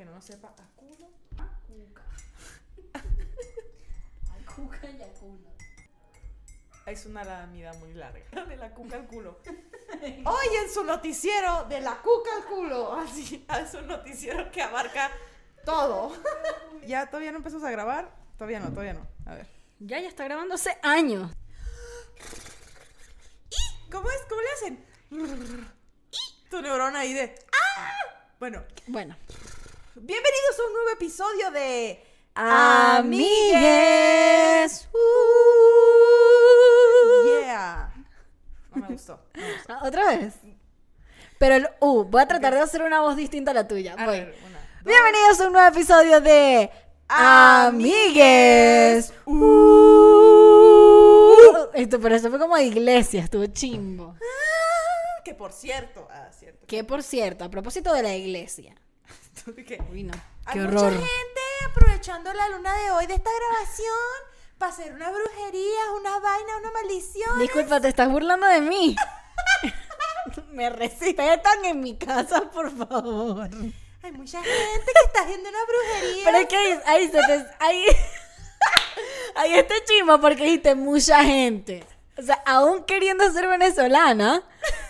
que no lo sepa, a culo. Cuca. A cuca y a culo. Es una lamida muy larga. De la cuca al culo. Hoy en su noticiero, de la cuca al culo. Así, es un noticiero que abarca todo. ¿Ya todavía no empezamos a grabar? Todavía no, todavía no. A ver. Ya, ya está grabando hace años. ¿Cómo es? ¿Cómo le hacen? Tu neurona ahí de. ¡Ah! Bueno, Bueno. Bienvenidos a un nuevo episodio de. Amigues. Yeah. No me gustó. no me gustó. Ah, ¿Otra vez? Pero el U, voy a tratar de hacer una voz distinta a la tuya. A Voy. ver, una, dos. Bienvenidos a un nuevo episodio de Amigues. Uh. Esto, pero eso fue como de iglesia, estuvo chimbo. Que por cierto. Ah, cierto. Que por cierto, a propósito de la iglesia. Uy, no. Hay Qué mucha horror. gente aprovechando la luna de hoy de esta grabación para hacer una brujería, una vaina, una maldición. Disculpa, te estás burlando de mí. Me respetan en mi casa, por favor. Hay mucha gente que está haciendo una brujería. Pero es que ahí, ahí se te. Ahí, ahí está chimbo porque dijiste mucha gente. O sea, aún queriendo ser venezolana,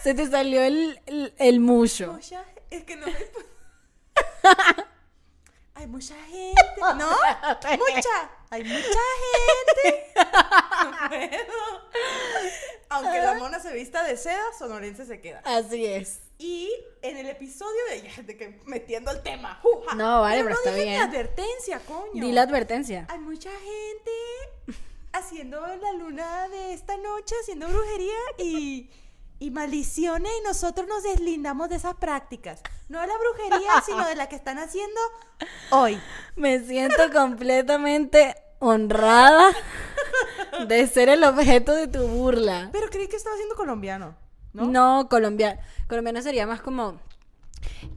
se te salió el, el, el mucho. Mucha- es que no me... Hay mucha gente, ¿no? Mucha, hay mucha gente. No puedo. Aunque la mona se vista de seda, sonorense se queda. Así es. Y en el episodio de, que metiendo el tema. juja. No, vale, pero no está dije bien. advertencia, coño. Di la advertencia. Hay mucha gente haciendo la luna de esta noche, haciendo brujería y, y maldiciones y nosotros nos deslindamos de esas prácticas. No de la brujería, sino de la que están haciendo hoy. Me siento completamente honrada de ser el objeto de tu burla. Pero creí que estaba siendo colombiano, ¿no? No, colombiano. Colombiano sería más como.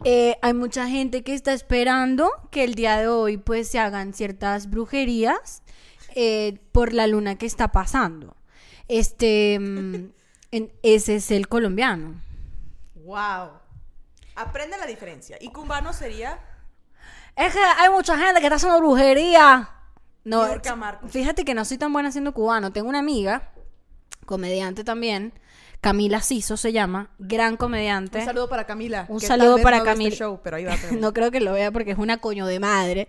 eh, hay mucha gente que está esperando que el día de hoy pues se hagan ciertas brujerías eh, por la luna que está pasando. Este, mm, en- ese es el colombiano. Wow. Aprende la diferencia. Y cubano sería Es que hay mucha gente que está haciendo brujería. No, fíjate que no soy tan buena haciendo cubano. Tengo una amiga, comediante también, Camila Siso se llama, gran comediante. un saludo para Camila. Un que saludo para este Camila. show, pero ahí va Camila. No creo que lo vea porque es una coño de madre,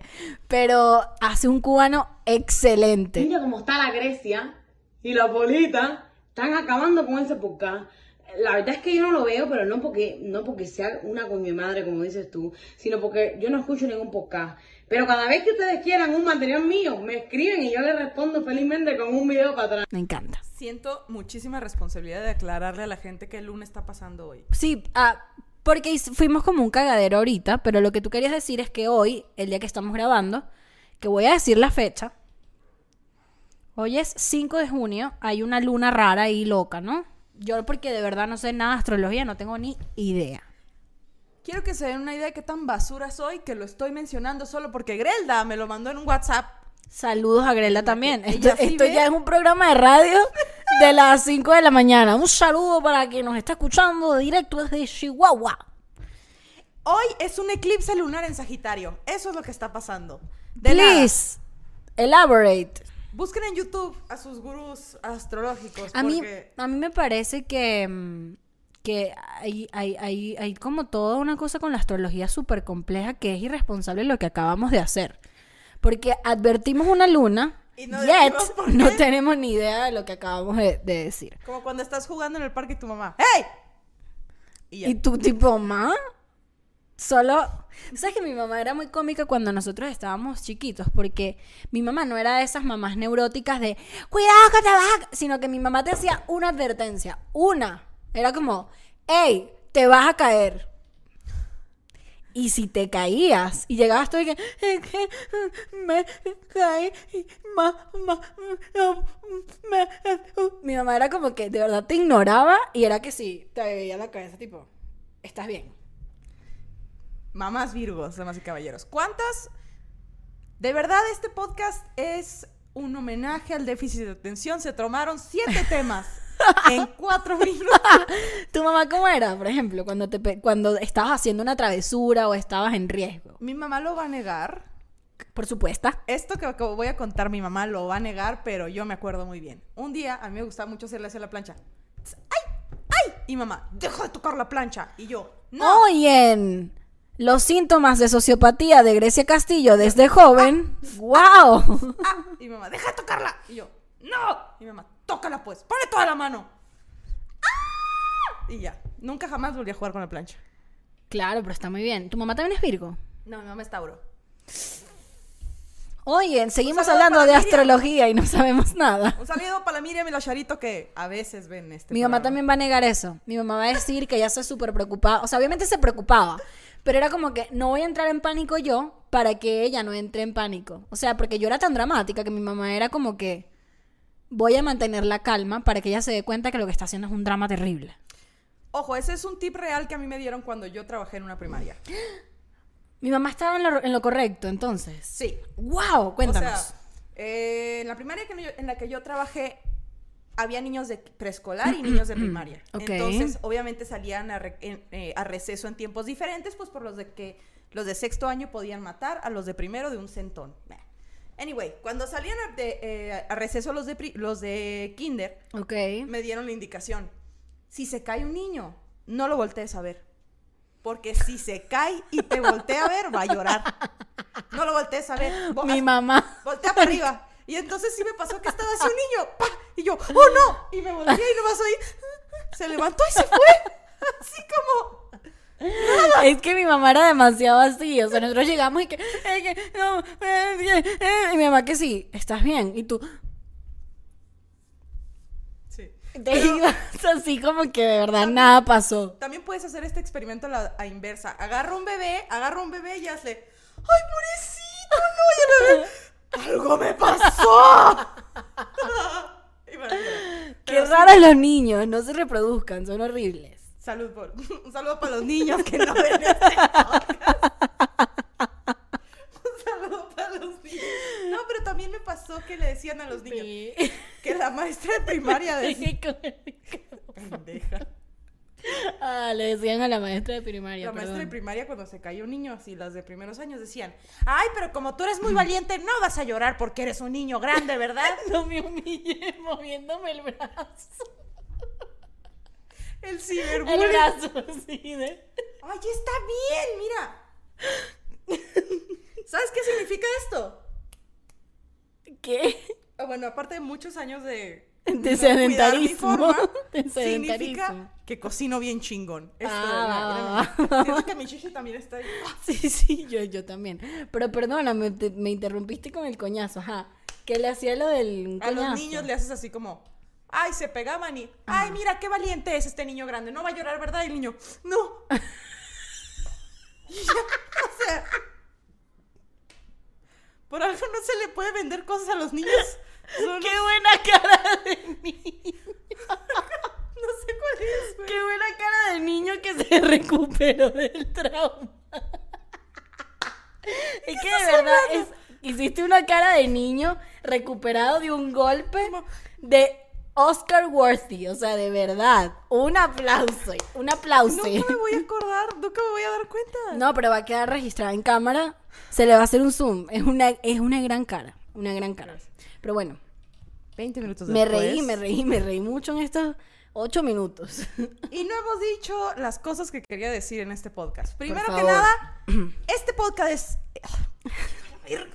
pero hace un cubano excelente. Mira cómo está la Grecia y la Polita están acabando con ese podcast. La verdad es que yo no lo veo, pero no porque, no porque sea una coño de madre, como dices tú, sino porque yo no escucho ningún podcast. Pero cada vez que ustedes quieran un material mío, me escriben y yo les respondo felizmente con un video para atrás. Me encanta. Siento muchísima responsabilidad de aclararle a la gente qué luna está pasando hoy. Sí, ah, porque fuimos como un cagadero ahorita, pero lo que tú querías decir es que hoy, el día que estamos grabando, que voy a decir la fecha, hoy es 5 de junio, hay una luna rara y loca, ¿no? Yo porque de verdad no sé nada de astrología, no tengo ni idea. Quiero que se den una idea de qué tan basura soy, que lo estoy mencionando solo porque Grelda me lo mandó en un WhatsApp. Saludos a Grela también. Esto, sí ya es un programa de radio de las 5 de la mañana. Un saludo para quien nos está escuchando directo desde Chihuahua. Hoy es un eclipse lunar en Sagitario. Eso es lo que está pasando. De nada. Please, elaborate. Busquen en YouTube a sus gurús astrológicos. A mí, a mí me parece que, mm, que hay, hay, hay, hay como toda una cosa con la astrología súper compleja que es irresponsable lo que acabamos de hacer. Porque advertimos una luna, Y no yet no tenemos ni idea de lo que acabamos de, de decir. Como cuando estás jugando en el parque y tu mamá. ¡Hey! Y ya. Y tú tipo, ma, solo... ¿Sabes que mi mamá era muy cómica cuando nosotros estábamos chiquitos? Porque mi mamá no era de esas mamás neuróticas de, cuidado que te vas a-", Sino que mi mamá te hacía una advertencia, una. Era como, hey, te vas a caer. Y si te caías y llegabas tú y que, "Es que me caí, ma, ma, me-". mi mamá era como que de verdad te ignoraba y era que sí, te veía la cabeza tipo, estás bien. Mamás Virgos, damas y caballeros. ¿Cuántas? De verdad, este podcast es un homenaje al déficit de atención. Se tomaron siete temas en cuatro minutos. ¿Tu mamá cómo era, por ejemplo, cuando, te, cuando estabas haciendo una travesura o estabas en riesgo? Mi mamá lo va a negar. Por supuesto. Esto que voy a contar, mi mamá lo va a negar, pero yo me acuerdo muy bien. Un día a mí me gustaba mucho hacerle hacia la plancha. ¡Ay! ¡Ay! Y mamá, deja de tocar la plancha. Y yo, no. Oyen, los síntomas de sociopatía de Grecia Castillo desde joven. ¡Wow! ¡Ah! Y mamá, deja de tocarla. Y yo, no. Y mamá, tócala pues, ponle toda la mano. ¡Ah! Y ya, nunca jamás volví a jugar con la plancha. Claro, pero está muy bien. ¿Tu mamá también es Virgo? No, mi mamá es Tauro. Oye, seguimos hablando de Miriam. astrología y no sabemos nada. Un saludo para Miriam y la Charito que a veces ven este Mi mamá programa. también va a negar eso. Mi mamá va a decir que ella se súper preocupada. O sea, obviamente se preocupaba. Pero era como que no voy a entrar en pánico yo para que ella no entre en pánico. O sea, porque yo era tan dramática que mi mamá era como que voy a mantener la calma para que ella se dé cuenta que lo que está haciendo es un drama terrible. Ojo, ese es un tip real que a mí me dieron cuando yo trabajé en una primaria. Mi mamá estaba en lo, en lo correcto, entonces. Sí. ¡Wow! Cuéntanos. O sea, eh, en la primaria que yo- en la que yo trabajé, había niños de preescolar y niños de primaria. Ok. Entonces, obviamente salían a, re- en- eh, a receso en tiempos diferentes, pues por los de que los de sexto año podían matar a los de primero de un centón. Anyway, cuando salían a, de, eh, a receso los de, pri- los de kinder, ok. me dieron la indicación. Si se cae un niño, no lo voltees a ver. Porque si se cae y te voltea a ver, va a llorar. No lo voltees a ver. Mi mamá. Voltea para arriba. Y entonces sí me pasó que estaba así un niño. ¡pa! Y yo, ¡oh no! Y me volteé y nomás oí. Se levantó y se fue. Así como. Es que mi mamá era demasiado así. O sea, nosotros llegamos y que. eh, que no, eh, bien, eh, y mi mamá que sí, estás bien. Y tú te ibas así como que de verdad nada pasó. También puedes hacer este experimento a la a inversa. Agarra un bebé, agarra un bebé y hazle. ¡Ay, pobrecito! ¡No! Y el bebé. ¡Algo me pasó! Qué raros los niños, no se reproduzcan, son horribles. Salud por, un saludo para los niños que no ven este podcast. Un saludo para los niños. No, pero también me pasó que le decían a los niños que la maestra de primaria decía. Pendeja. ah, le decían a la maestra de primaria. La maestra de primaria cuando se cayó un niño así, las de primeros años decían, ay, pero como tú eres muy valiente, no vas a llorar porque eres un niño grande, ¿verdad? No me humillé moviéndome el brazo. El El ciberbullying. brazo así de. Ay, está bien, mira. ¿Sabes qué significa esto? ¿Qué? Ah, Bueno, aparte de muchos años de, De no sedentarismo. forma, De significa sedentarismo. que cocino bien chingón. Esto, Ah. Siento que mi chichi también está ahí. Sí, sí, yo, yo también. Pero perdóname, te- me interrumpiste con el coñazo, ajá. ¿Qué le hacía lo del A los coñazo? niños le haces así como, ay, se pegaban y, ay, mira qué valiente es este niño grande, no va a llorar, ¿verdad? Y el niño, no. O sea, por algo no se le puede vender cosas a los niños. Son- ¡Qué buena cara de niño! no sé cuál es, güey. ¡Qué buena cara de niño que se recuperó del trauma! Es que de verdad es, hiciste una cara de niño recuperado de un golpe de Oscar Worthy, o sea, de verdad. Un aplauso, un aplauso. Nunca me voy a acordar, nunca me voy a dar cuenta. No, pero va a quedar registrada en cámara. Se le va a hacer un zoom. Es una, es una gran cara. Una gran cara. Pero bueno, 20 minutos me reí, me reí, me reí mucho en estos ocho minutos. Y no hemos dicho las cosas que quería decir en este podcast. Primero que nada, este podcast es.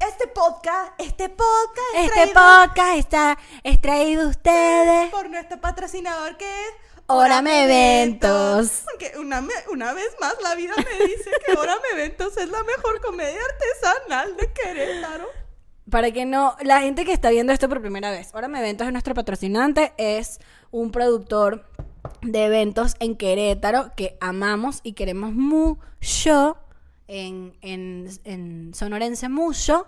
Este podcast, este podcast es Este traído podcast está extraído ustedes. por nuestro patrocinador que es. Órame Eventos. Porque una, una vez más la vida me dice que Órame Eventos es la mejor comedia artesanal de Querétaro. Para que no, la gente que está viendo esto por primera vez, Órame Eventos es nuestro patrocinante, es un productor de eventos en Querétaro que amamos y queremos mucho en, en, en sonorense mucho.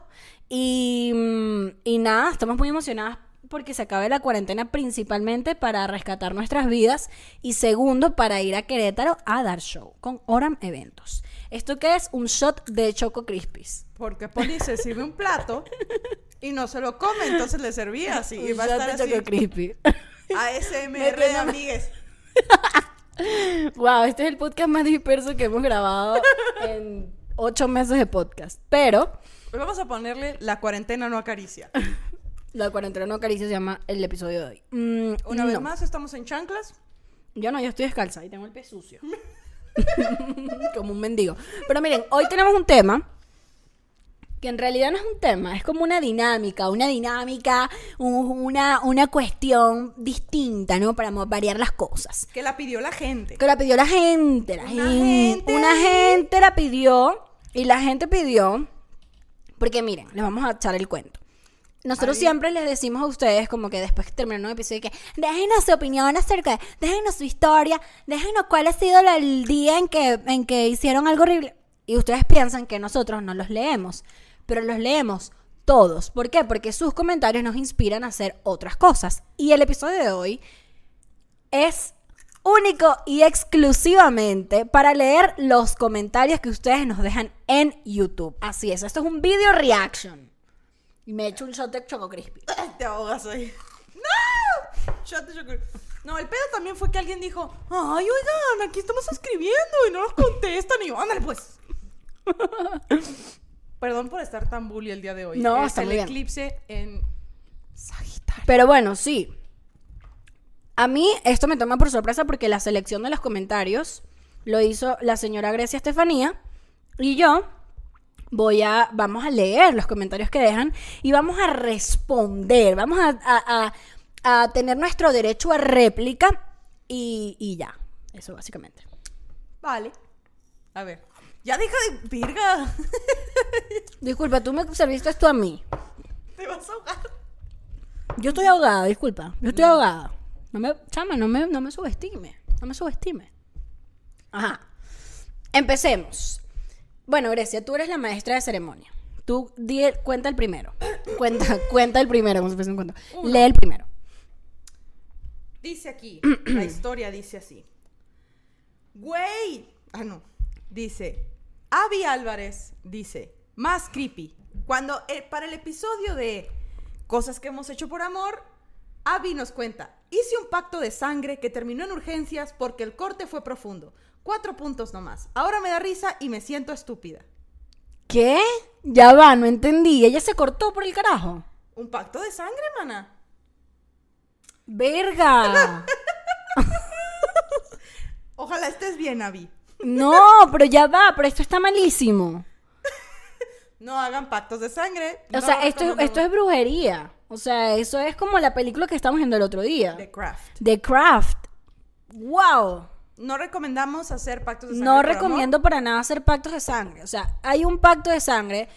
Y, mm, y nada, estamos muy emocionadas porque se acabe la cuarentena principalmente para rescatar nuestras vidas y segundo para ir a Querétaro a dar show con Oram Eventos. ¿Esto qué es? Un shot de Choco Crispies. Porque Poli se sirve un plato y no se lo come, entonces le servía así. Y Un va a shot estar de así. Choco Crispy. ASMR de amigues. Wow, este es el podcast más disperso que hemos grabado en ocho meses de podcast. Pero Hoy vamos a ponerle la cuarentena no acaricia. la cuarentena no acaricia se llama el episodio de hoy. Mm, Una vez no. más estamos en chanclas. Yo no, yo estoy descalza y tengo el pie sucio. como un mendigo. Pero miren, hoy tenemos un tema que en realidad no es un tema, es como una dinámica, una dinámica, una, una cuestión distinta, ¿no? Para variar las cosas. Que la pidió la gente. Que la pidió la gente, la Una gente, gente. Una gente la pidió y la gente pidió, porque miren, les vamos a echar el cuento. Nosotros siempre les decimos a ustedes, como que después que terminó un episodio, que déjenos su opinión acerca de, déjenos su historia, déjenos cuál ha sido el día en que, en que hicieron algo horrible. Y ustedes piensan que nosotros no los leemos, pero los leemos todos. ¿Por qué? Porque sus comentarios nos inspiran a hacer otras cosas. Y el episodio de hoy es único y exclusivamente para leer los comentarios que ustedes nos dejan en YouTube. Así es, esto es un video reaction. Y me he hecho un shot de Choco Crispy. Te ahogas ahí. ¡No! Shot de chocolate. No, el pedo también fue que alguien dijo, ay, oigan, aquí estamos escribiendo y no nos contestan. Y yo, ándale pues. Perdón por estar tan bully el día de hoy. No, es está el muy bien. eclipse en Sagitario. Pero bueno, sí. A mí esto me toma por sorpresa porque la selección de los comentarios lo hizo la señora Grecia Estefanía y yo voy a, vamos a leer los comentarios que dejan y vamos a responder, vamos a, a- a- a tener nuestro derecho a réplica y, y ya, eso básicamente. Vale. A ver. Ya deja de virga. Disculpa, tú me serviste esto a mí. Te vas a ahogar. Yo estoy ahogada, disculpa. Yo estoy ahogada. No me, chama, no me, no me subestime. No me subestime. Ajá. Empecemos. Bueno, Grecia, tú eres la maestra de ceremonia. Tú di el- cuenta el primero. Cuenta, cuenta el primero, como si fuese un cuento. Lee el primero. Dice aquí, la historia dice así. Güey. Ah, no. Dice, Avi Álvarez dice, más creepy. Cuando eh, para el episodio de Cosas que hemos hecho por amor, Avi nos cuenta, hice un pacto de sangre que terminó en urgencias porque el corte fue profundo. Cuatro puntos nomás. Ahora me da risa y me siento estúpida. ¿Qué? Ya va, no entendí. Ella se cortó por el carajo. ¿Un pacto de sangre, mana? ¡Verga! Ojalá estés bien, Avi. No, pero ya va, pero esto está malísimo. No hagan pactos de sangre. O No sea, esto, recomendamos. esto es brujería. O sea, eso es como la película que estamos viendo el otro día. The Craft. The Craft. ¡Wow! No recomendamos hacer pactos de sangre. No amor. recomiendo para nada hacer pactos de sangre. O sea, hay un pacto de sangre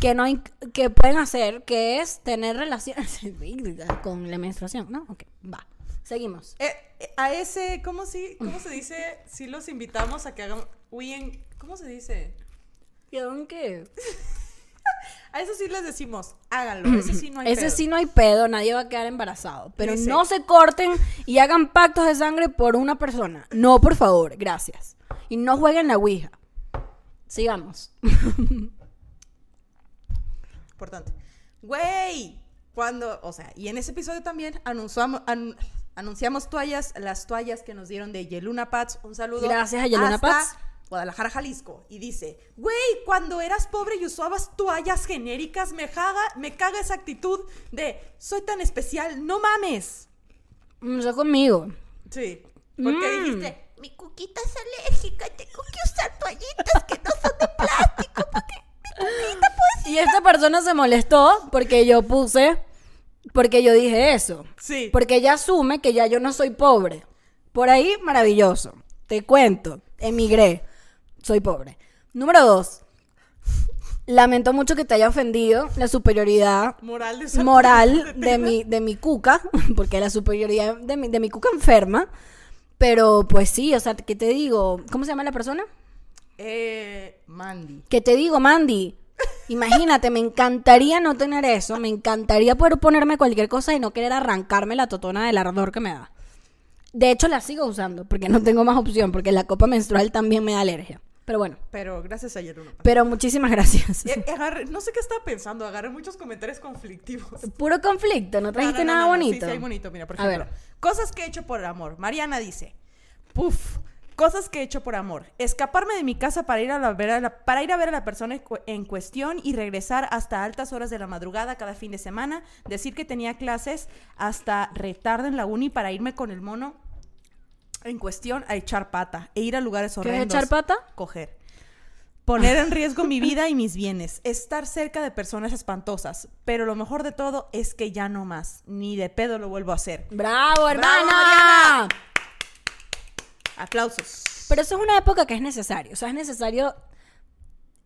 que no que pueden hacer, que es tener relaciones con la menstruación, ¿no? Ok, va. Seguimos. Eh, eh, a ese, ¿cómo, si, ¿cómo se dice? Si los invitamos a que hagan. huyen- ¿Cómo se dice? ¿Qué? A eso sí les decimos, háganlo. Ese sí no hay Ese pedo. sí no hay pedo, nadie va a quedar embarazado. Pero no se corten y hagan pactos de sangre por una persona. No, por favor, gracias. Y no jueguen la Ouija. Sigamos. Importante. Güey, cuando, o sea, y en ese episodio también anunciamos, an- anunciamos toallas, las toallas que nos dieron de Yeluna Pats. Un saludo. Gracias a Yeluna Pats. Guadalajara, Jalisco. Y dice, güey, cuando eras pobre y usabas toallas genéricas, me, caga, me caga esa actitud de, soy tan especial, no mames. Mm, Eso conmigo. Sí. Porque Mm. dijiste, mi cuquita es alérgica y tengo que usar toallitas que no son de plástico porque mi cuquita pues... Y esta persona se molestó porque yo puse, porque yo dije eso. Sí. Porque ella asume que ya yo no soy pobre. Por ahí, maravilloso. Te cuento, emigré. Soy pobre. Número dos. Lamento mucho que te haya ofendido la superioridad Moral de moral mi, de mi cuca, porque la superioridad de mi, de mi cuca enferma. Pero pues sí, o sea, ¿qué te digo? ¿Cómo se llama la persona? Eh, Mandy. ¿Qué te digo, Mandy? Imagínate, me encantaría no tener eso, me encantaría poder ponerme cualquier cosa y no querer arrancarme la totona del ardor que me da. De hecho, la sigo usando porque no tengo más opción, porque la copa menstrual también me da alergia. Pero bueno, Pero gracias a ayer pero muchísimas gracias. Eh, agarré- no sé qué estaba pensando, agarré muchos comentarios conflictivos. Puro conflicto, no trajiste No, no, no, nada bonito. Sí, sí, hay bonito. Mira, por A ejemplo, ver. cosas que he hecho por amor. Mariana dice, puf, cosas que he hecho por amor. Escaparme de mi casa para ir a, la- ver a la- para ir a ver a la persona en cu- en cuestión y regresar hasta altas horas de la madrugada cada fin de semana. Decir que tenía clases hasta retardo en la uni para irme con el mono en cuestión a echar pata e ir a lugares ¿Quieres horrendos. echar pata? Coger. Poner en riesgo mi vida y mis bienes. Estar cerca de personas espantosas. Pero lo mejor de todo es que ya no más. Ni de pedo lo vuelvo a hacer. ¡Bravo, hermana! Mariana! Aplausos. Pero eso es una época que es necesario. O sea, es necesario.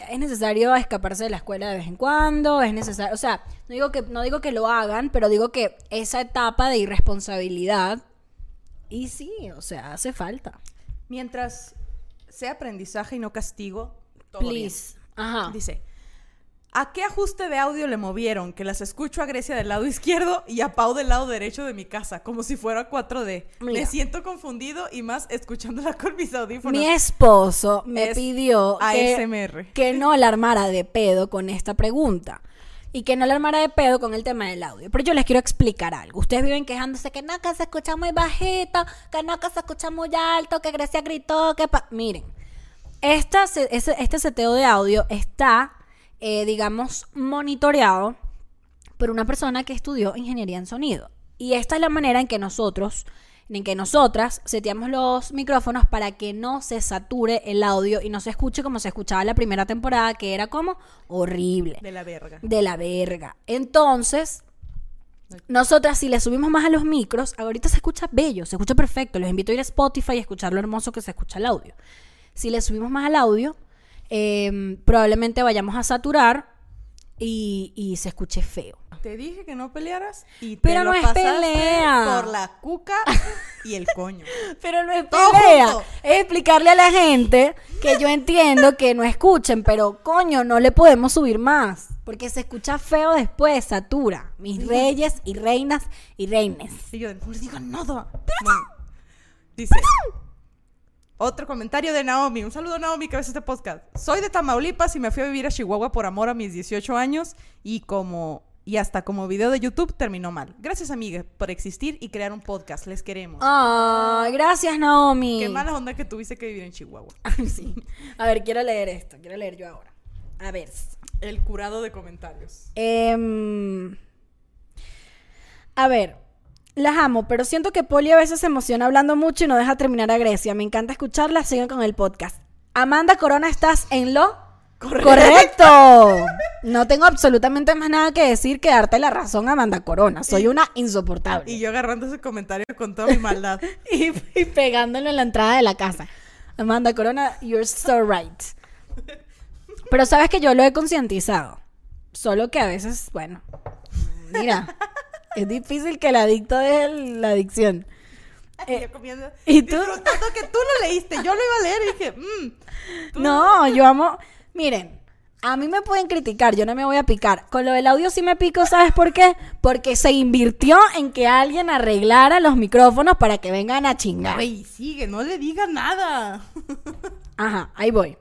Es necesario escaparse de la escuela de vez en cuando. Es necesario. O sea, no digo que, no digo que lo hagan, pero digo que esa etapa de irresponsabilidad. Y sí, o sea, hace falta. Mientras sea aprendizaje y no castigo, todo bien. Please. Ajá. Dice, ¿a qué ajuste de audio le movieron? Que las escucho a Grecia del lado izquierdo y a Pau del lado derecho de mi casa, como si fuera 4D. Mira. Me siento confundido y más escuchándola con mis audífonos. Mi esposo me Es pidió que, ASMR. que no la armara de pedo con esta pregunta. Y que no la armara de pedo con el tema del audio. Pero yo les quiero explicar algo. Ustedes viven quejándose que que se escucha muy bajito, que que se escucha muy alto, que Grecia gritó, que... pa-". Miren, esta, este seteo de audio está, eh, digamos, monitoreado por una persona que estudió ingeniería en sonido. Y esta es la manera en que nosotros, en que nosotras seteamos los micrófonos para que no se sature el audio y no se escuche como se escuchaba la primera temporada, que era como horrible, De la verga. de la verga. Entonces, nosotras si le subimos más a los micros, ahorita se escucha bello, se escucha perfecto. Los invito a ir a Spotify y escuchar lo hermoso que se escucha el audio. Si le subimos más al audio, eh, probablemente vayamos a saturar y, y se escuche feo. Te dije que no pelearas y te Pero lo no es pasaste pelea. por la cuca y el coño. Pero no es Todo pelea. junto. Es explicarle a la gente que yo entiendo que no escuchen, pero coño, no le podemos subir más. Porque se escucha feo después, satura. Mis reyes y reinas y reines. Y yo, no digan nada. Bueno, dice, otro comentario de Naomi. Un saludo, Naomi, que ves este podcast. Soy de Tamaulipas y me fui a vivir a Chihuahua por amor a mis 18 años y como... Y hasta como video de YouTube terminó mal. Gracias, amiga, por existir y crear un podcast. Les queremos. Ay, gracias, Naomi. Qué mala onda que tuviste que vivir en Chihuahua. Sí. A ver, quiero leer esto. Quiero leer yo ahora. A ver. El curado de comentarios. Em, a ver, las amo, pero siento que Poli a veces se emociona hablando mucho y no deja terminar a Grecia. Me encanta escucharla, sigan con el podcast. Amanda Corona, estás en lo correcto. No tengo absolutamente más nada que decir que darte la razón, Amanda Corona. Soy una insoportable. Y yo agarrando ese comentario con toda mi maldad. y, y pegándolo en la entrada de la casa. Amanda Corona, you're so right. Pero sabes que yo lo he concientizado. Solo que a veces, bueno, mira, es difícil que el adicto deje la adicción. Y yo comiendo. Eh, ¿y tú? Que tú lo leíste. Yo lo iba a leer y dije, mmm. No, yo amo. Miren, a mí me pueden criticar, yo no me voy a picar. Con lo del audio sí me pico, ¿sabes por qué? Porque se invirtió en que alguien arreglara los micrófonos para que vengan a chingar. Güey, sigue, no le diga nada. Ajá, ahí voy.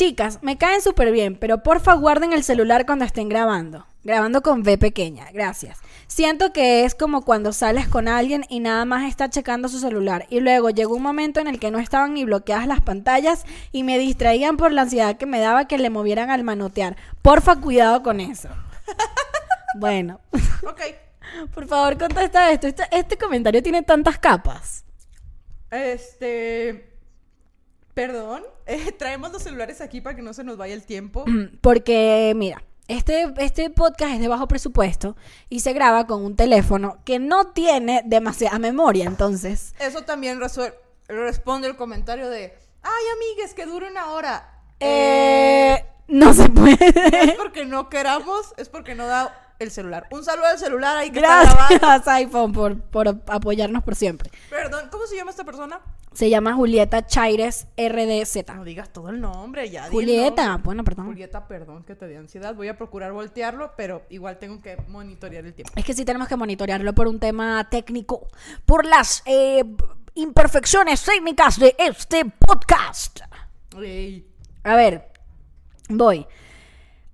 Chicas, me caen súper bien, pero porfa guarden el celular cuando estén grabando. Grabando con V pequeña, gracias. Siento que es como cuando sales con alguien y nada más está checando su celular. Y luego llegó un momento en el que no estaban ni bloqueadas las pantallas y me distraían por la ansiedad que me daba que le movieran al manotear. Porfa, cuidado con eso. Bueno, ok. por favor, contesta esto. Este, este comentario tiene tantas capas. Este. Perdón. eh, traemos los celulares aquí para que no se nos vaya el tiempo. Porque, mira, este, este podcast es de bajo presupuesto y se graba con un teléfono que no tiene demasiada memoria, entonces. Eso también responde el comentario de. Ay, amigues, que dure una hora. Eh, no se puede. Es porque no queramos, es porque no da el celular. Un saludo al celular ahí que está grabando. Gracias, iPhone, por, por apoyarnos por siempre. Perdón, ¿cómo se llama esta persona? Se llama Julieta Chaires RDZ. No digas todo el nombre, ya. Julieta, nombre. bueno, perdón. Julieta, perdón que te dé ansiedad. Voy a procurar voltearlo, pero igual tengo que monitorear el tiempo. Es que sí tenemos que monitorearlo por un tema técnico, por las eh, imperfecciones técnicas de este podcast. Ey. A ver, voy.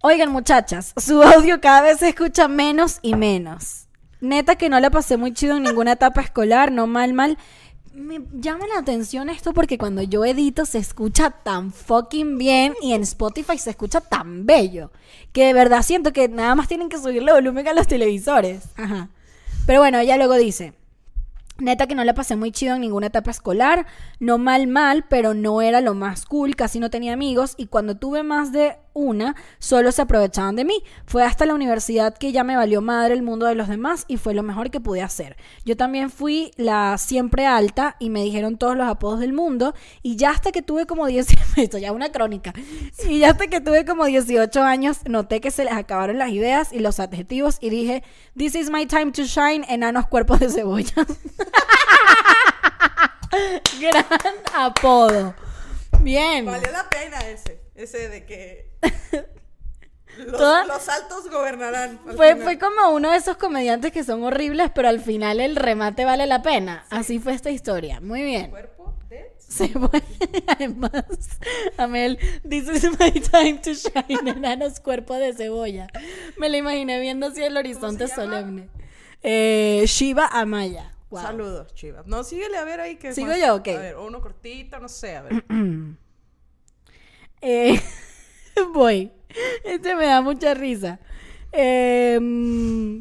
Oigan, muchachas, su audio cada vez se escucha menos y menos. Neta que no la pasé muy chido en ninguna etapa escolar, no mal, mal. Me llama la atención esto porque cuando yo edito se escucha tan fucking bien y en Spotify se escucha tan bello que de verdad siento que nada más tienen que subirle volumen a los televisores. Ajá. Pero bueno, ella luego dice, Neta que no la pasé muy chido en ninguna etapa escolar, no mal mal, pero no era lo más cool, casi no tenía amigos y cuando tuve más de una, solo se aprovechaban de mí. Fue hasta la universidad que ya me valió madre el mundo de los demás y fue lo mejor que pude hacer. Yo también fui la siempre alta y me dijeron todos los apodos del mundo y ya hasta que tuve como 10, esto ya una crónica, y ya hasta que tuve como 18 años noté que se les acabaron las ideas y los adjetivos y dije, this is my time to shine, enanos cuerpos de cebolla. Gran apodo. Bien. Valió la pena ese. Ese de que. Los, Toda- los altos gobernarán. Fue, fue como uno de esos comediantes que son horribles, pero al final el remate vale la pena. Así fue esta historia. Muy bien. Cuerpo de. Se fue. Además, Amel, this is my time to shine, enanos cuerpo de cebolla. Me la imaginé viendo así el horizonte solemne. Eh, Shiva Amaya. Wow. Saludos, chivas. No, síguele a ver ahí que. ¿Sigo más- yo? Ok. A ver, o uno cortito, no sé, a ver. Eh, voy. Este me da mucha risa. Eh, mm,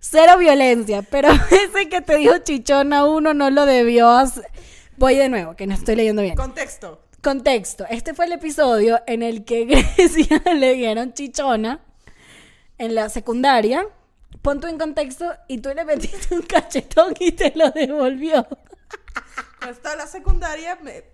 cero violencia, pero ese que te dijo chichona uno no lo debió hacer. Voy de nuevo, que no estoy leyendo bien. Contexto. Contexto. Este fue el episodio en el que Grecia le dieron chichona en la secundaria. Pon tú en contexto y tú le metiste un cachetón y te lo devolvió. Estaba en la secundaria, me,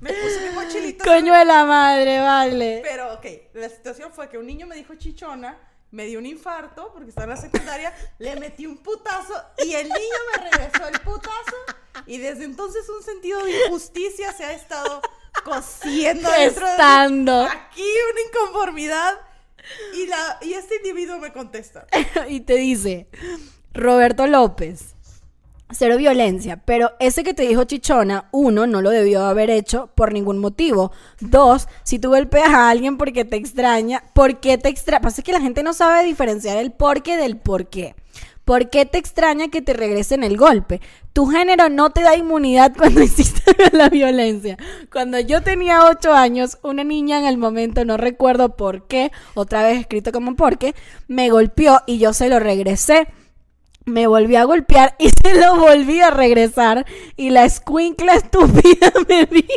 me puse mi mochilita. Coño de la madre, vale. Pero, ok, la situación fue que un niño me dijo chichona, me dio un infarto porque estaba en la secundaria, le metí un putazo y el niño me regresó el putazo y desde entonces un sentido de injusticia se ha estado cosiendo dentro de mí. Estando. Aquí una inconformidad y, la, y este individuo me contesta. y te dice, Roberto López, cero violencia, pero ese que te dijo chichona, uno, no lo debió haber hecho por ningún motivo. Dos, si tú golpeas a alguien porque te extraña, ¿por qué te extraña? Pasa que la gente no sabe diferenciar el porqué del por qué. ¿Por qué te extraña que te regresen el golpe? Tu género no te da inmunidad cuando hiciste la violencia. Cuando yo tenía 8 años, una niña en el momento, no recuerdo por qué, otra vez escrito como por qué, me golpeó y yo se lo regresé. Me volví a golpear y se lo volví a regresar. Y la escuincla estúpida me dijo.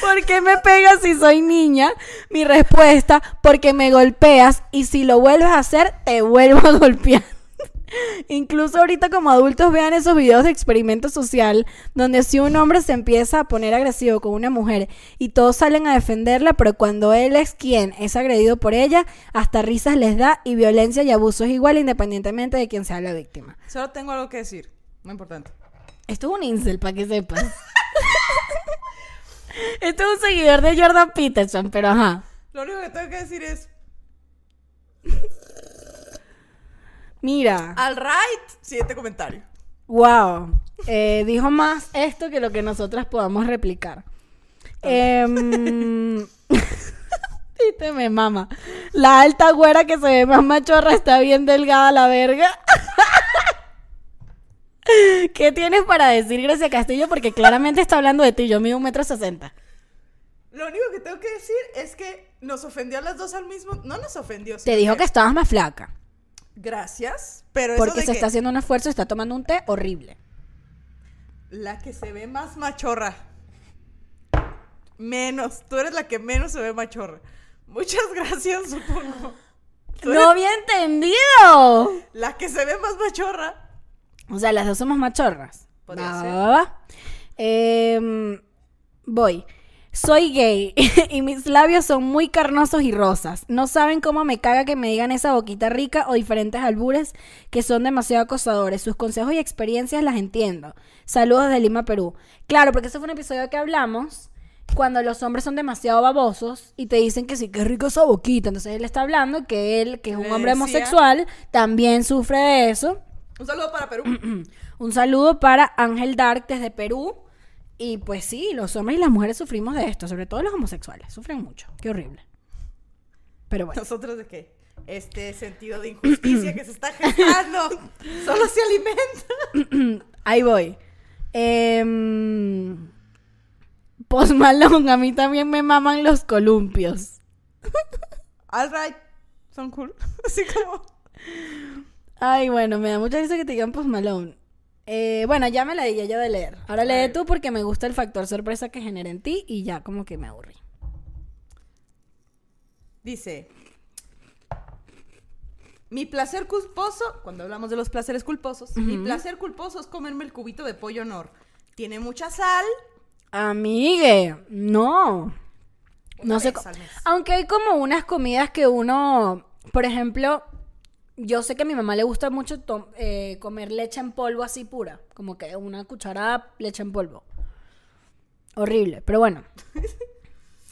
¿Por qué me pegas si soy niña? Mi respuesta, porque me golpeas y si lo vuelves a hacer, te vuelvo a golpear. Incluso ahorita como adultos vean esos videos de experimento social donde si un hombre se empieza a poner agresivo con una mujer y todos salen a defenderla, pero cuando él es quien es agredido por ella, hasta risas les da y violencia y abuso es igual independientemente de quién sea la víctima. Solo tengo algo que decir, muy importante. Esto es un incel, para que sepas. Esto es un seguidor de Jordan Peterson, pero ajá. Lo único que tengo que decir es, Mira, al right, siguiente comentario. wow. Eh, dijo más esto que lo que nosotras podamos replicar. Em, Viste, me mama. La alta güera que se ve más machorra está bien delgada la verga. ¿Qué tienes para decir, Grecia Castillo? Porque claramente está hablando de ti. Yo mido un metro sesenta. Lo único que tengo que decir es que nos ofendió a las dos al mismo... No nos ofendió. Te dijo que estabas más flaca. Gracias, pero eso Porque de se que está haciendo un esfuerzo está tomando un té horrible. la que se ve más machorra. Menos. Tú eres la que menos se ve machorra. Muchas gracias, supongo. Tú ¡No eres había entendido! La que se ve más machorra. O sea, las dos somos machorras. Podría ser. Em, voy. Soy gay y mis labios son muy carnosos y rosas. No saben cómo me caga que me digan esa boquita rica o diferentes albures que son demasiado acosadores. Sus consejos y experiencias las entiendo. Saludos de Lima, Perú. Claro, porque ese fue un episodio que hablamos cuando los hombres son demasiado babosos y te dicen que sí, que rico esa boquita. Entonces él está hablando que él, que es un hombre homosexual, también sufre de eso. Un saludo para Perú. Un saludo para Ángel Dark desde Perú. Y pues sí, los hombres y las mujeres sufrimos de esto, sobre todo los homosexuales, sufren mucho. Qué horrible. Pero bueno. ¿Nosotros de qué? Este sentido de injusticia que se está gestando. Solo se alimenta. Ahí voy. Eh, Post Malone, a mí también me maman los columpios. All right. Son cool. Así como. Ay, bueno, me da mucha risa que te digan Post Malone. Eh, bueno, ya me la di, ya yo de leer. Ahora lee tú porque me gusta el factor sorpresa que genera en ti y ya como que me aburrí. Dice. Mi placer culposo, cuando hablamos de los placeres culposos, mi placer culposo es comerme el cubito de pollo honor. Tiene mucha sal. Amigue, no. No sé. Aunque hay como unas comidas que uno, por ejemplo, yo sé que a mi mamá le gusta mucho eh, comer leche en polvo así pura, como que una cucharada leche en polvo. Horrible, pero bueno.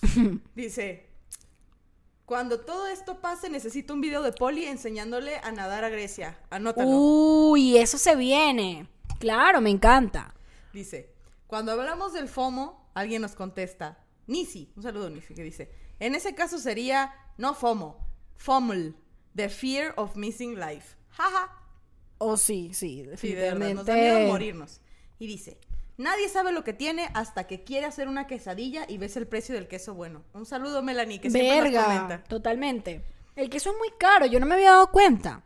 Dice. Cuando todo esto pase, necesito un video de Poli enseñándole a nadar a Grecia. Anótalo. Uy, eso se viene. Claro, me encanta. Dice, cuando hablamos del FOMO, alguien nos contesta, Nisi, un saludo Nisi, que dice, en ese caso sería no FOMO, FOML, the fear of missing life. Jaja, Oh, sí, sí, sí, de definitivamente. nos da miedo morirnos. Y dice, nadie sabe lo que tiene hasta que quiere hacer una quesadilla y ves el precio del queso bueno. Un saludo Melanie, que siempre nos comenta. totalmente. El queso es muy caro, yo no me había dado cuenta.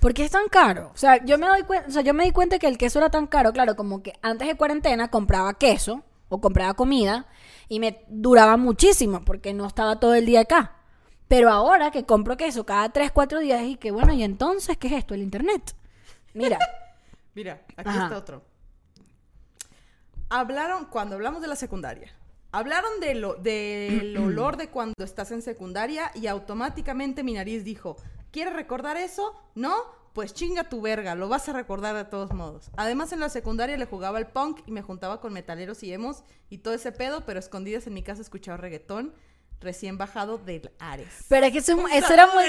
¿Por qué es tan caro? O sea, yo me doy cuenta, o sea, yo me di cuenta que el queso era tan caro, claro, como que antes de cuarentena compraba queso o compraba comida y me duraba muchísimo porque no estaba todo el día acá. Pero ahora que compro queso cada 3, 4 días y que bueno, ¿y entonces qué es esto? El internet. Mira, Mira, aquí Ajá. está otro. Hablaron, cuando hablamos de la secundaria, hablaron de lo, del olor de cuando estás en secundaria y automáticamente mi nariz dijo, ¿quieres recordar eso? ¿No? Pues chinga tu verga, lo vas a recordar de todos modos. Además en la secundaria le jugaba al punk y me juntaba con metaleros y emos y todo ese pedo, pero escondidas en mi casa escuchaba reggaetón recién bajado del Ares. pero es que eso, eso era muy...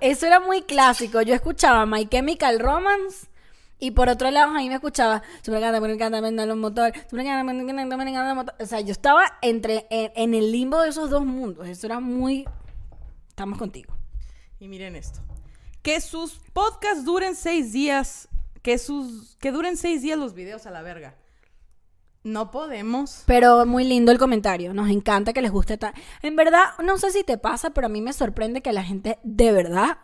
Eso era muy clásico. Yo escuchaba My Chemical Romance y por otro lado a mí me escuchaba "Super encanta, me encanta, me encanta los motores, super encanta, me encanta, me encanta los motores". O sea, yo estaba entre en, en el limbo de esos dos mundos. Eso era muy estamos contigo. Y miren esto. Que sus podcasts duren seis días. Que sus. Que duren seis días los videos a la verga. No podemos. Pero muy lindo el comentario. Nos encanta que les guste tal. En verdad, no sé si te pasa, pero a mí me sorprende que a la gente de verdad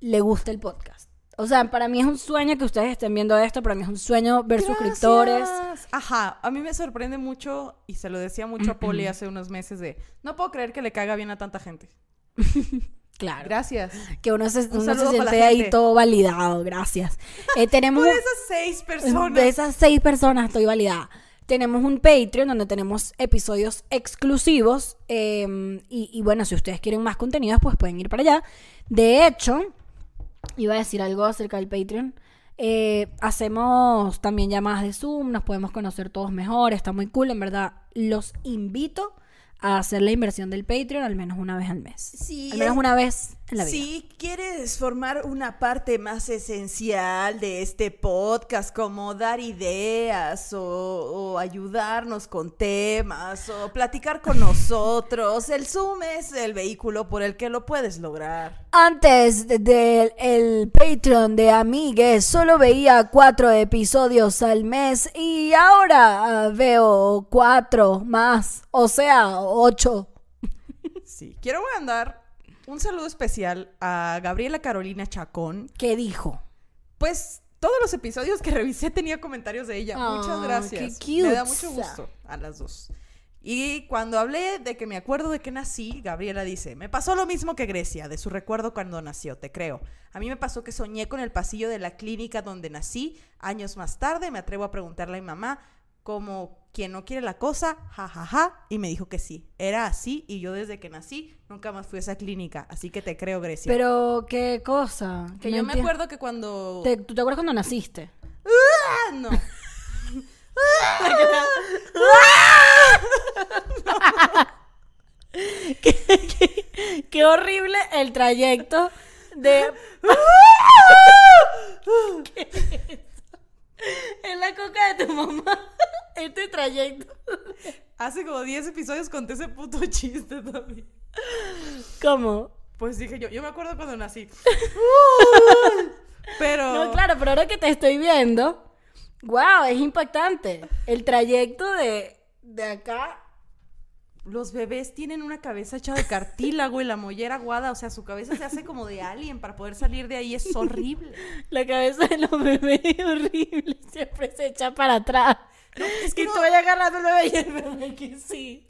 le guste el podcast. O sea, para mí es un sueño que ustedes estén viendo esto, para mí es un sueño ver suscriptores. Ajá. A mí me sorprende mucho. Y se lo decía mucho a Poli hace unos meses de. No puedo creer que le caiga bien a tanta gente. Claro. Gracias. Que uno se, uno la siente ahí todo validado, gracias. Eh, tenemos Por un- esas seis personas. de esas seis personas estoy validada. Tenemos un Patreon donde tenemos episodios exclusivos eh, y, y bueno, si ustedes quieren más contenidos, pues pueden ir para allá. De hecho, iba a decir algo acerca del Patreon. Eh, hacemos también llamadas de Zoom, nos podemos conocer todos mejor, está muy cool, en verdad. Los invito a hacer la inversión del Patreon al menos una vez al mes. Sí, al menos es- una vez en la vida. Si quieres formar una parte más esencial de este podcast, como dar ideas o, o ayudarnos con temas o platicar con nosotros, el Zoom es el vehículo por el que lo puedes lograr. Antes del de, el Patreon de Amigues solo veía cuatro episodios al mes y ahora ah, veo cuatro más, o sea, ocho. Sí, quiero mandar un saludo especial a Gabriela Carolina Chacón. ¿Qué dijo? Pues todos los episodios que revisé tenía comentarios de ella. Muchas gracias. qué cute. Me da mucho gusto a las dos. Y cuando hablé de que me acuerdo de que nací, Gabriela dice, me pasó lo mismo que Grecia, de su recuerdo cuando nació, te creo. A mí me pasó que soñé con el pasillo de la clínica donde nací. Años más tarde me atrevo a preguntarle a mi mamá como quien no quiere la cosa, jajaja, ja, ja", y me dijo que sí. Era así y yo desde que nací nunca más fui a esa clínica, así que te creo, Grecia. Pero, ¿qué cosa? que No yo me acuerdo que cuando... Te- ¿Tú te acuerdas cuando naciste? ¡Ah, no! Qué horrible el trayecto de... Es la coca de tu mamá. Este trayecto. Hace como 10 episodios conté ese puto chiste también. ¿Cómo? Pues dije yo, yo me acuerdo cuando nací. Pero. No, claro, pero ahora que te estoy viendo, wow, es impactante. El trayecto de, de acá. Los bebés tienen una cabeza hecha de cartílago y la mollera aguada, o sea, su cabeza se hace como de alien para poder salir de ahí, es horrible. La cabeza de los bebés es horrible. Siempre se echa para atrás. es que y no- tú vayas agarrando el bebé y el bebé que sí.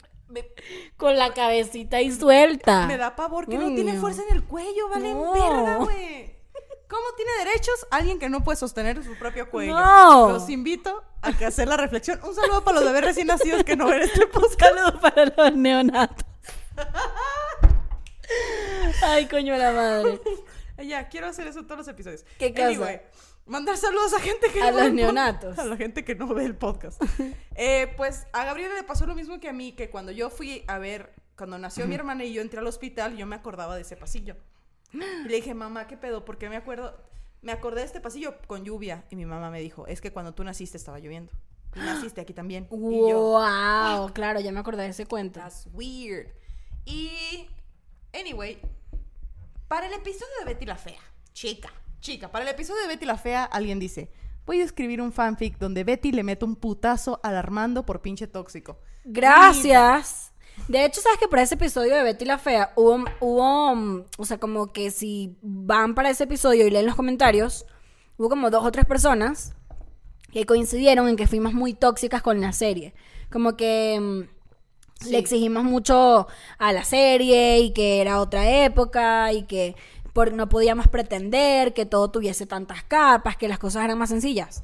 Con la cabecita ahí suelta. Me da pavor que no tiene fuerza en el cuello, vale No. verga, güey. ¿Cómo tiene derechos alguien que no puede sostener su propio cuello? No. Los invito a que hacer la reflexión. Un saludo para los bebés recién nacidos que no ven este Un podcast. saludo para los neonatos. Ay, coño la madre. Ya, quiero hacer eso en todos los episodios. ¿Qué cosa? Anyway, mandar saludos a gente que A no los ve neonatos. A la gente que no ve el podcast. Eh, pues a Gabriela le pasó lo mismo que a mí, que cuando yo fui a ver, cuando nació mi hermana y yo entré al hospital, yo me acordaba de ese pasillo. Y le dije, mamá, ¿qué pedo? Porque me acuerdo, me acordé de este pasillo con lluvia. Y mi mamá me dijo, es que cuando tú naciste estaba lloviendo. Y naciste aquí también. Y yo, Wow, claro, ya me acordé de ese cuento. That's weird. Y, anyway, para el episodio de Betty la Fea, chica, chica, para el episodio de Betty la Fea, alguien dice, voy a escribir un fanfic donde Betty le mete un putazo al Armando por pinche tóxico. Gracias. De hecho, sabes que para ese episodio de Betty la Fea hubo, hubo, mm, o sea, como que si van para ese episodio y leen los comentarios, hubo como dos o tres personas que coincidieron en que fuimos muy tóxicas con la serie. Como que mm, Sí. le exigimos mucho a la serie y que era otra época y que por, no podíamos pretender que todo tuviese tantas capas, que las cosas eran más sencillas.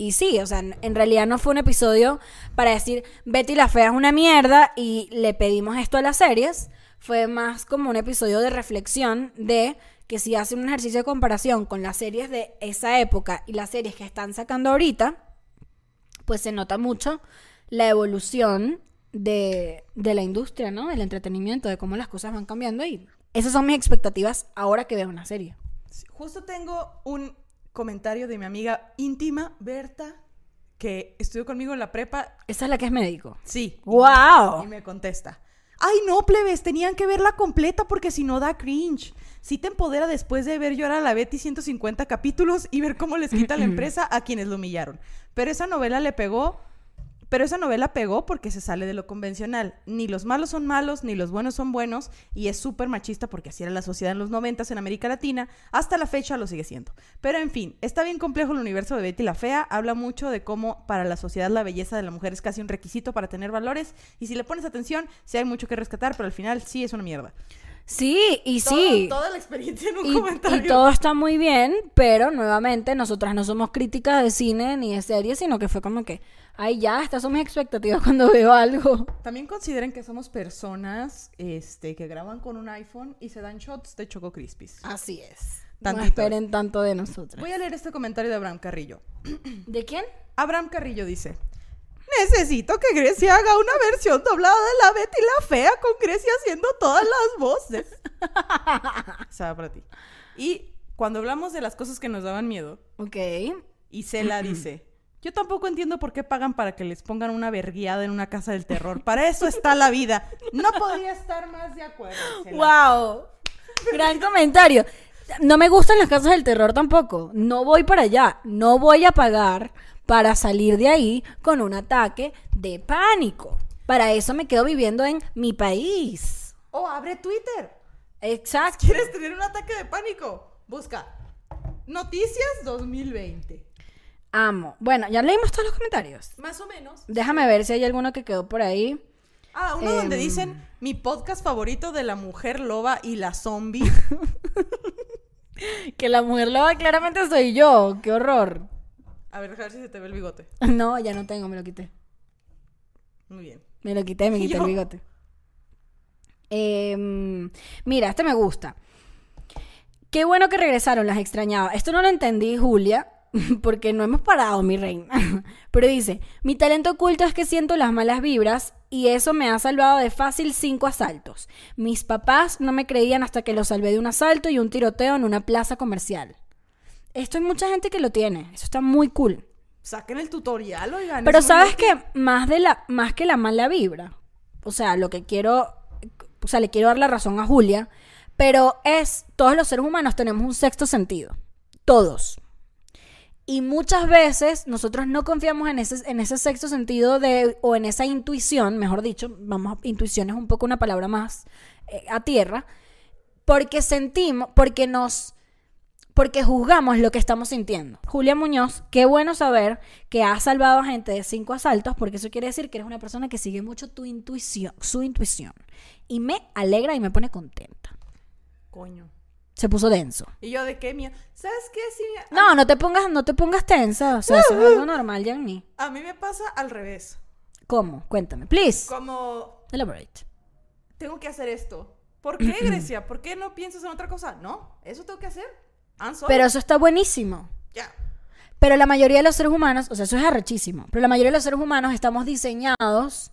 Y sí, o sea, en realidad no fue un episodio para decir Betty la Fea es una mierda y le pedimos esto a las series. Fue más como un episodio de reflexión de que si hacen un ejercicio de comparación con las series de esa época y las series que están sacando ahorita, pues se nota mucho la evolución de, de la industria, ¿no? Del entretenimiento, de cómo las cosas van cambiando y esas son mis expectativas ahora que veo una serie. Justo tengo un comentario de mi amiga íntima, Berta, que estudió conmigo en la prepa. Esa es la que es médico. Sí. ¡Wow! Y me contesta. Ay, no, plebes, tenían que verla completa porque si no da cringe. Sí te empodera después de ver llorar a la Betty 150 capítulos y ver cómo les quita la empresa a quienes lo humillaron. Pero esa novela le pegó, pero esa novela pegó porque se sale de lo convencional. Ni los malos son malos, ni los buenos son buenos, y es súper machista porque así era la sociedad en los 90 en América Latina, hasta la fecha lo sigue siendo. Pero en fin, está bien complejo el universo de Betty la Fea, habla mucho de cómo para la sociedad la belleza de la mujer es casi un requisito para tener valores, y si le pones atención, sí hay mucho que rescatar, pero al final sí es una mierda. Sí, y sí. Toda la experiencia en un Y, comentario. y todo está muy bien, pero nuevamente nosotras no somos críticas de cine ni de series, sino que fue como que, ay ya, estas son mis expectativas cuando veo algo. También consideren que somos personas este, que graban con un iPhone y se dan shots de Choco Crispies. Así es. No Tantito. esperen tanto de nosotras. Voy a leer este comentario de Abraham Carrillo. ¿De quién? Abraham Carrillo dice: Necesito que Grecia haga una versión doblada de la Betty la Fea con Grecia haciendo todas las voces. Esa va para ti. Y cuando hablamos de las cosas que nos daban miedo, Ok. Isela dice: Yo tampoco entiendo por qué pagan para que les pongan una verguiada en una casa del terror. Para eso está la vida. No podría estar más de acuerdo. ¡Wow! Gran comentario. No me gustan las casas del terror tampoco. No voy para allá. No voy a pagar para salir de ahí con un ataque de pánico. Para eso me quedo viviendo en mi país. O abre Twitter. Exacto. ¿Quieres tener un ataque de pánico? Busca Noticias 2020. Amo. Bueno, ya leímos todos los comentarios. Más o menos. Déjame ver si hay alguno que quedó por ahí. Ah, uno donde Em. dicen mi podcast favorito de la mujer loba y la zombie. Que la mujer loba claramente soy yo. ¡Qué horror! A ver, a ver si se te ve el bigote. No, ya no tengo, me lo quité. Muy bien. Me lo quité, me quité Yo. el bigote. Em, mira, este me gusta. Qué bueno que regresaron, las extrañaba. Esto no lo entendí, Julia, porque no hemos parado, mi reina. Pero dice, mi talento oculto es que siento las malas vibras y eso me ha salvado de fácil cinco asaltos. Mis papás no me creían hasta que los salvé de un asalto y un tiroteo en una plaza comercial. Esto hay mucha gente que lo tiene. Eso está muy cool. Saquen el tutorial, oigan. Pero sabes que más de la más que la mala vibra, o sea, lo que quiero, o sea, le quiero dar la razón a Julia, pero es todos los seres humanos tenemos un sexto sentido, todos. Y muchas veces nosotros no confiamos en ese, en ese sexto sentido de, o en esa intuición, mejor dicho, vamos, intuición es un poco una palabra más eh, a tierra, porque sentimos, porque nos, porque juzgamos lo que estamos sintiendo. Julia Muñoz, qué bueno saber que has salvado a gente de cinco asaltos, porque eso quiere decir que eres una persona que sigue mucho tu intuición, su intuición. Y me alegra y me pone contenta. Coño. Se puso denso. Y yo de qué mía. ¿Sabes qué? A- No, no te pongas, no te pongas tensa. O sea, eso es algo normal, ya en mí. a mí me pasa al revés. ¿Cómo? Cuéntame, please. Como Elaborate. tengo que hacer esto. ¿Por qué, Grecia? ¿Por qué no piensas en otra cosa? No, eso tengo que hacer. Pero eso está buenísimo. ya. Pero la mayoría de los seres humanos, o sea, eso es arrechísimo, pero la mayoría de los seres humanos estamos diseñados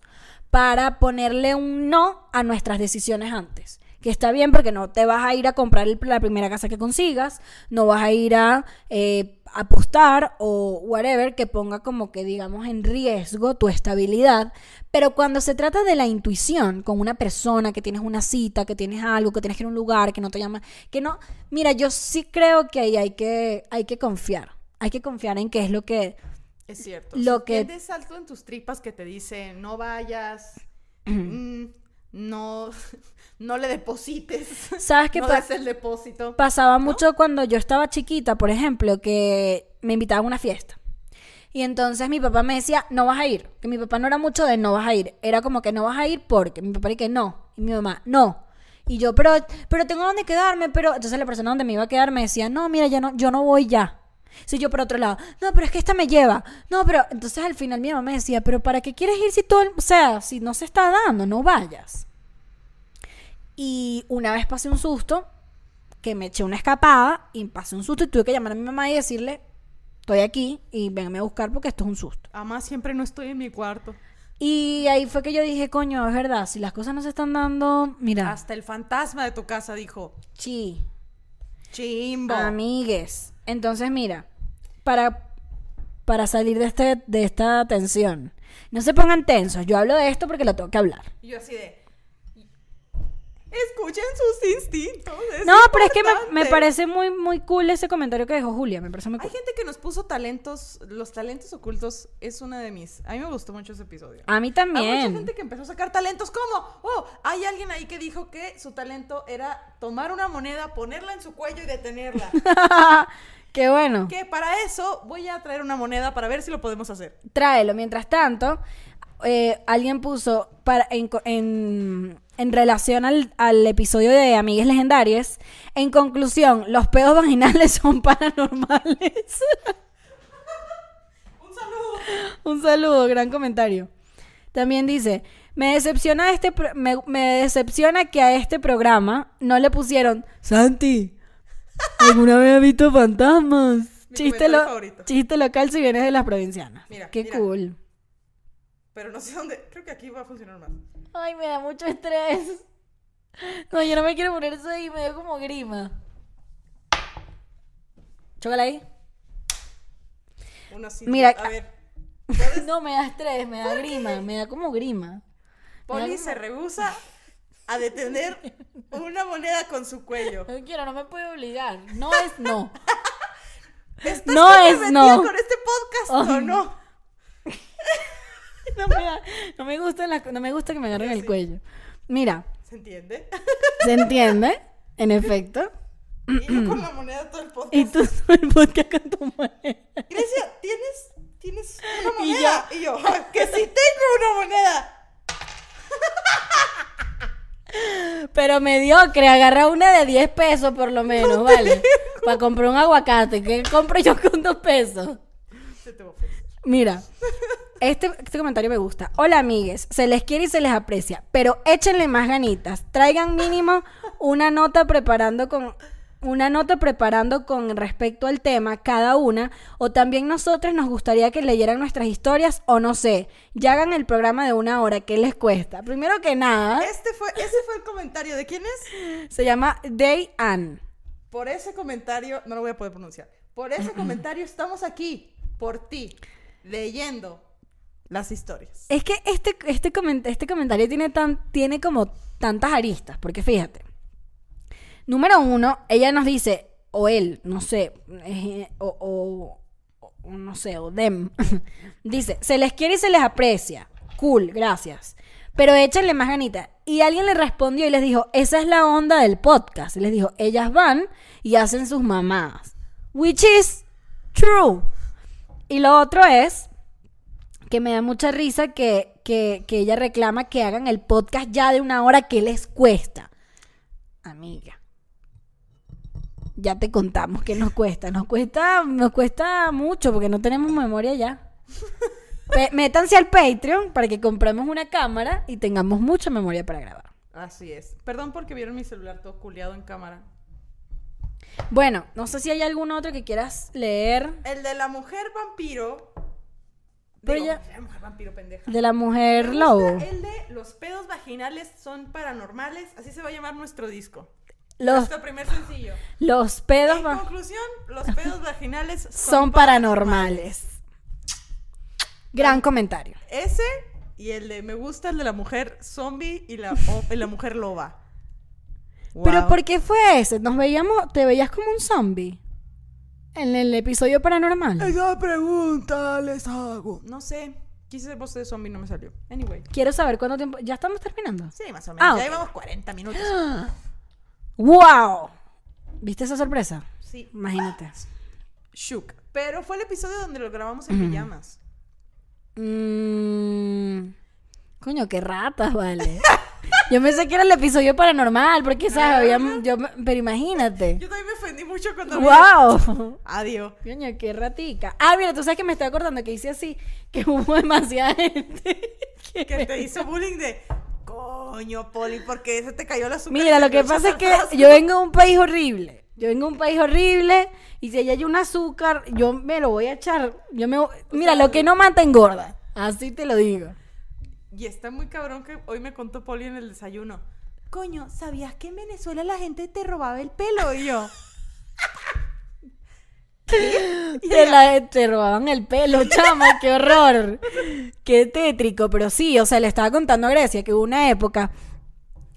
para ponerle un no a nuestras decisiones antes. Que está bien porque no te vas a ir a comprar el- la primera casa que consigas, no vas a ir a eh, apostar o whatever que ponga como que digamos en riesgo tu estabilidad. Pero cuando se trata de la intuición con una persona, que tienes una cita, que tienes algo, que tienes que ir a un lugar, que no te llama, que no, mira, yo sí creo que ahí hay que, hay que confiar. Hay que confiar en qué es lo que... Es cierto. Lo si que- tienes algo en tus tripas que te dice no vayas, mm, no, no le deposites, ¿Sabes qué no pa- des el depósito. pasaba mucho cuando yo estaba chiquita, por ejemplo, que me invitaban a una fiesta. Y entonces mi papá me decía, no vas a ir. Que mi papá no era mucho de no vas a ir. Era como que no vas a ir porque mi papá y que no. Y mi mamá, no. Y yo, pero, pero tengo donde quedarme, pero... Entonces la persona donde me iba a quedar me decía, no, mira, ya no, yo no voy ya. Si yo por otro lado, no, pero es que esta me lleva. No, pero entonces al final mi mamá me decía, pero ¿para qué quieres ir si todo, el- o sea, si no se está dando, no vayas? Y una vez pasé un susto, que me eché una escapada y pasé un susto y tuve que llamar a mi mamá y decirle, estoy aquí y venme a buscar porque esto es un susto. Además, siempre no estoy en mi cuarto. Y ahí fue que yo dije, coño, es verdad, si las cosas no se están dando, mira, Hasta el fantasma de tu casa dijo, chi, chimbo. amigues. Entonces, mira, para, para salir de, este, de esta tensión, no se pongan tensos, yo hablo de esto porque lo tengo que hablar. Y yo así de, escuchen sus instintos. es No, pero es que me, me importante". parece muy, muy cool ese comentario que dejó Julia, me parece muy Hay cool. gente que nos puso talentos, los talentos ocultos es una de mis. A mí me gustó mucho ese episodio. A mí Hay mucha también. gente que empezó a sacar talentos como, oh, hay alguien ahí que dijo que su talento era tomar una moneda, ponerla en su cuello y detenerla. Qué bueno. que para eso voy a traer una moneda para ver si lo podemos hacer. Tráelo. Mientras tanto, eh, alguien puso para, en- en relación al, al episodio de Amigues Legendarias, en conclusión, los pedos vaginales son paranormales. Un saludo. Un saludo, gran comentario. También dice, me decepciona este pro- me, me decepciona que a este programa no le pusieron Santi. ¿Alguna vez has visto fantasmas? Chiste, lo- chiste local si vienes de las provincianas. Mira, Qué mira. cool. Pero no sé dónde. Creo que aquí va a funcionar más. Ay, me da mucho estrés. No, yo no me quiero poner eso ahí, me da como grima. Chócala ahí. Uno así. Mira, A ver. No, me da estrés, me da grima, me da como grima. Poli se rehúsa a detener una moneda con su cuello. No quiero, no me puede obligar. No es no. ¿Estás No es no. con este podcast o Ay. no? No me, da- no me gusta la- no me gusta que me agarren el cuello. Mira, ¿Se entiende? ¿se entiende? En efecto. Y yo con la moneda todo el podcast. Y tú el podcast con tu moneda. Grecia, ¿tienes, tienes una Y moneda? Y yo, "Ah, que sí tengo una moneda. Pero mediocre, agarra una de 10 pesos por lo menos, ¿vale? Para comprar un aguacate. ¿Qué compro yo con 2 pesos? Se te va a ofrecer. Mira, este, este comentario me gusta. Hola, amigues. Se les quiere y se les aprecia, pero échenle más ganitas. Traigan mínimo una nota preparando con una nota preparando con respecto al tema cada una o también nosotros nos gustaría que leyeran nuestras historias o no sé, ya hagan el programa de una hora, ¿qué les cuesta? Primero que nada, Este fue, ese fue el comentario. ¿De quién es? se llama Day Ann. Por ese comentario, no lo voy a poder pronunciar. Por ese comentario estamos aquí. Por ti. leyendo las historias. Es que este, este, este comentario tiene, tan, tiene como tantas aristas, porque fíjate. Número uno, ella nos dice, o él, no sé, eh, o, no sé, o them, dice, se les quiere y se les aprecia. Cool, gracias. Pero échenle más ganita. Y alguien le respondió y les dijo, esa es la onda del podcast. Les dijo, ellas van y hacen sus mamadas. Which is true. Y lo otro es que me da mucha risa que, que, que ella reclama que hagan el podcast ya de una hora que les cuesta. Amiga. Ya te contamos que nos cuesta. Nos cuesta, nos cuesta mucho porque no tenemos memoria ya. Pe- métanse al Patreon para que compremos una cámara y tengamos mucha memoria para grabar. Así es. Perdón porque vieron mi celular todo culiado en cámara. Bueno, no sé si hay algún otro que quieras leer El de la mujer vampiro. Pero Digo, ya- La mujer vampiro pendeja. de la mujer lobo. El de los pedos vaginales son paranormales. Así se va a llamar nuestro disco. Los, Nuestro primer sencillo. los pedos En va- conclusión, los pedos vaginales son, son paranormales. Gran comentario. Ese y el de me gusta el de la mujer zombie y la, y la mujer loba. Pero. ¿por qué fue ese? Nos veíamos, te veías como un zombie. En el episodio paranormal. Esa pregunta les hago. No sé. Quise ser voz de zombie, no me salió. Anyway. Quiero saber cuánto tiempo. ¿Ya estamos terminando? Sí, más o menos. Ah, ya llevamos 40 minutos. ¡Wow! ¿Viste esa sorpresa? Sí. Imagínate. Shook. Pero fue el episodio donde lo grabamos en pijamas. Mm, Coño, qué ratas, vale. Yo pensé que era el episodio paranormal, porque, ¿sabes? Había- yo, pero imagínate. Yo también me ofendí mucho cuando ¡Wow! Adiós. Coño, qué ratica. Ah, mira, tú sabes que me estoy acordando que hice así, que hubo demasiada gente. que te hizo bullying de coño, Poli, porque se te cayó la azúcar. Mira, lo que pasa es que atrás? yo vengo de un país horrible. Yo vengo de un país horrible y si allá hay un azúcar, yo me lo voy a echar. Yo me, mira, lo que no mata engorda. Así te lo digo. Y está muy cabrón que hoy me contó Poli en el desayuno. Coño, ¿sabías que en Venezuela la gente te robaba el pelo? Y yo. Te, la- te robaban el pelo, chama, qué horror. Qué tétrico, pero sí, o sea, le estaba contando a Grecia que hubo una época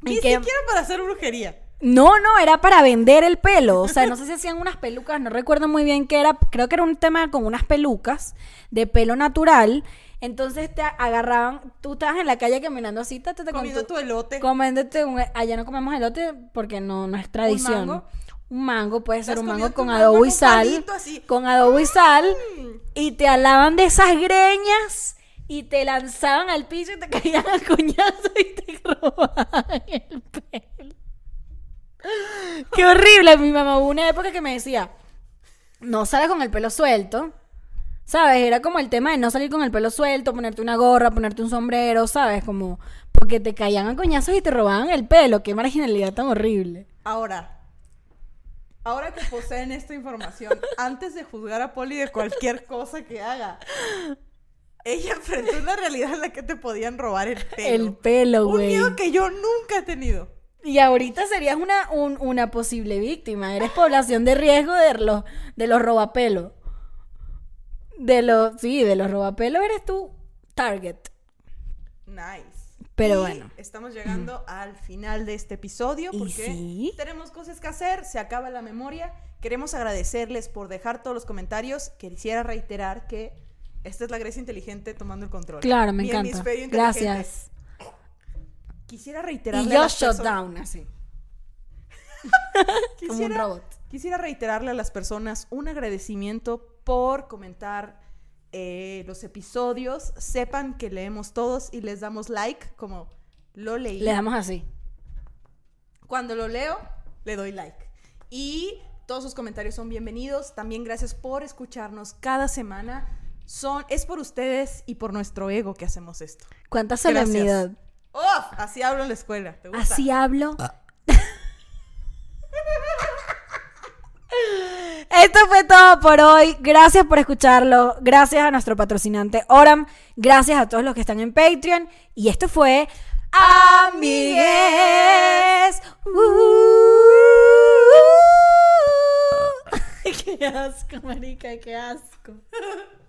Ni que... siquiera para hacer brujería. No, no, era para vender el pelo. O sea, no sé si hacían unas pelucas, no recuerdo muy bien qué era. Creo que era un tema con unas pelucas de pelo natural. Entonces te agarraban, tú estabas en la calle caminando así, con Comiendo tu- tu elote. comiéndote un- allá no comemos elote porque no, no es tradición. mango? Un mango puede ser un mango con mango adobo y un sal. así. Con adobo y sal. Mm. Y te alaban de esas greñas y te lanzaban al piso y te caían a coñazo y te robaban el pelo. Qué horrible. Mi mamá hubo una época que me decía, no sales con el pelo suelto. ¿Sabes? Era como el tema de no salir con el pelo suelto, ponerte una gorra, ponerte un sombrero, ¿sabes? Como porque te caían a coñazos y te robaban el pelo. Qué marginalidad tan horrible. Ahora, ahora que poseen esta información, antes de juzgar a Poli de cualquier cosa que haga, ella enfrentó una realidad en la que te podían robar el pelo. El pelo, Un güey. miedo que yo nunca he tenido. Y ahorita serías una, un- una posible víctima. Eres población de riesgo de los, de los robapelos. De los, sí, de los robapelos eres tú target. Nice. Pero Y bueno. Estamos llegando al final de este episodio ¿Y porque sí? tenemos cosas que hacer, se acaba la memoria. Queremos agradecerles por dejar todos los comentarios. Quisiera reiterar que esta es la Grecia inteligente tomando el control. Claro, me Mi encanta. Gracias. Quisiera Y reiterarle a yo las shut personas- down, así. Como un Quisiera, robot. quisiera reiterarle a las personas un agradecimiento por comentar eh, los episodios. Sepan que leemos todos y les damos like, como lo leí. Le damos así. Cuando lo leo, le doy like. Y todos sus comentarios son bienvenidos. También gracias por escucharnos cada semana. Son, es por ustedes y por nuestro ego que hacemos esto. ¿Cuánta solemnidad? ¡Uf! Así hablo en la escuela. ¿Te gusta? Así hablo. Esto fue todo por hoy. Gracias por escucharlo. Gracias a nuestro patrocinante Oram. Gracias a todos los que están en Patreon. Y esto fue Amigues. Uh. qué asco, marica, qué asco.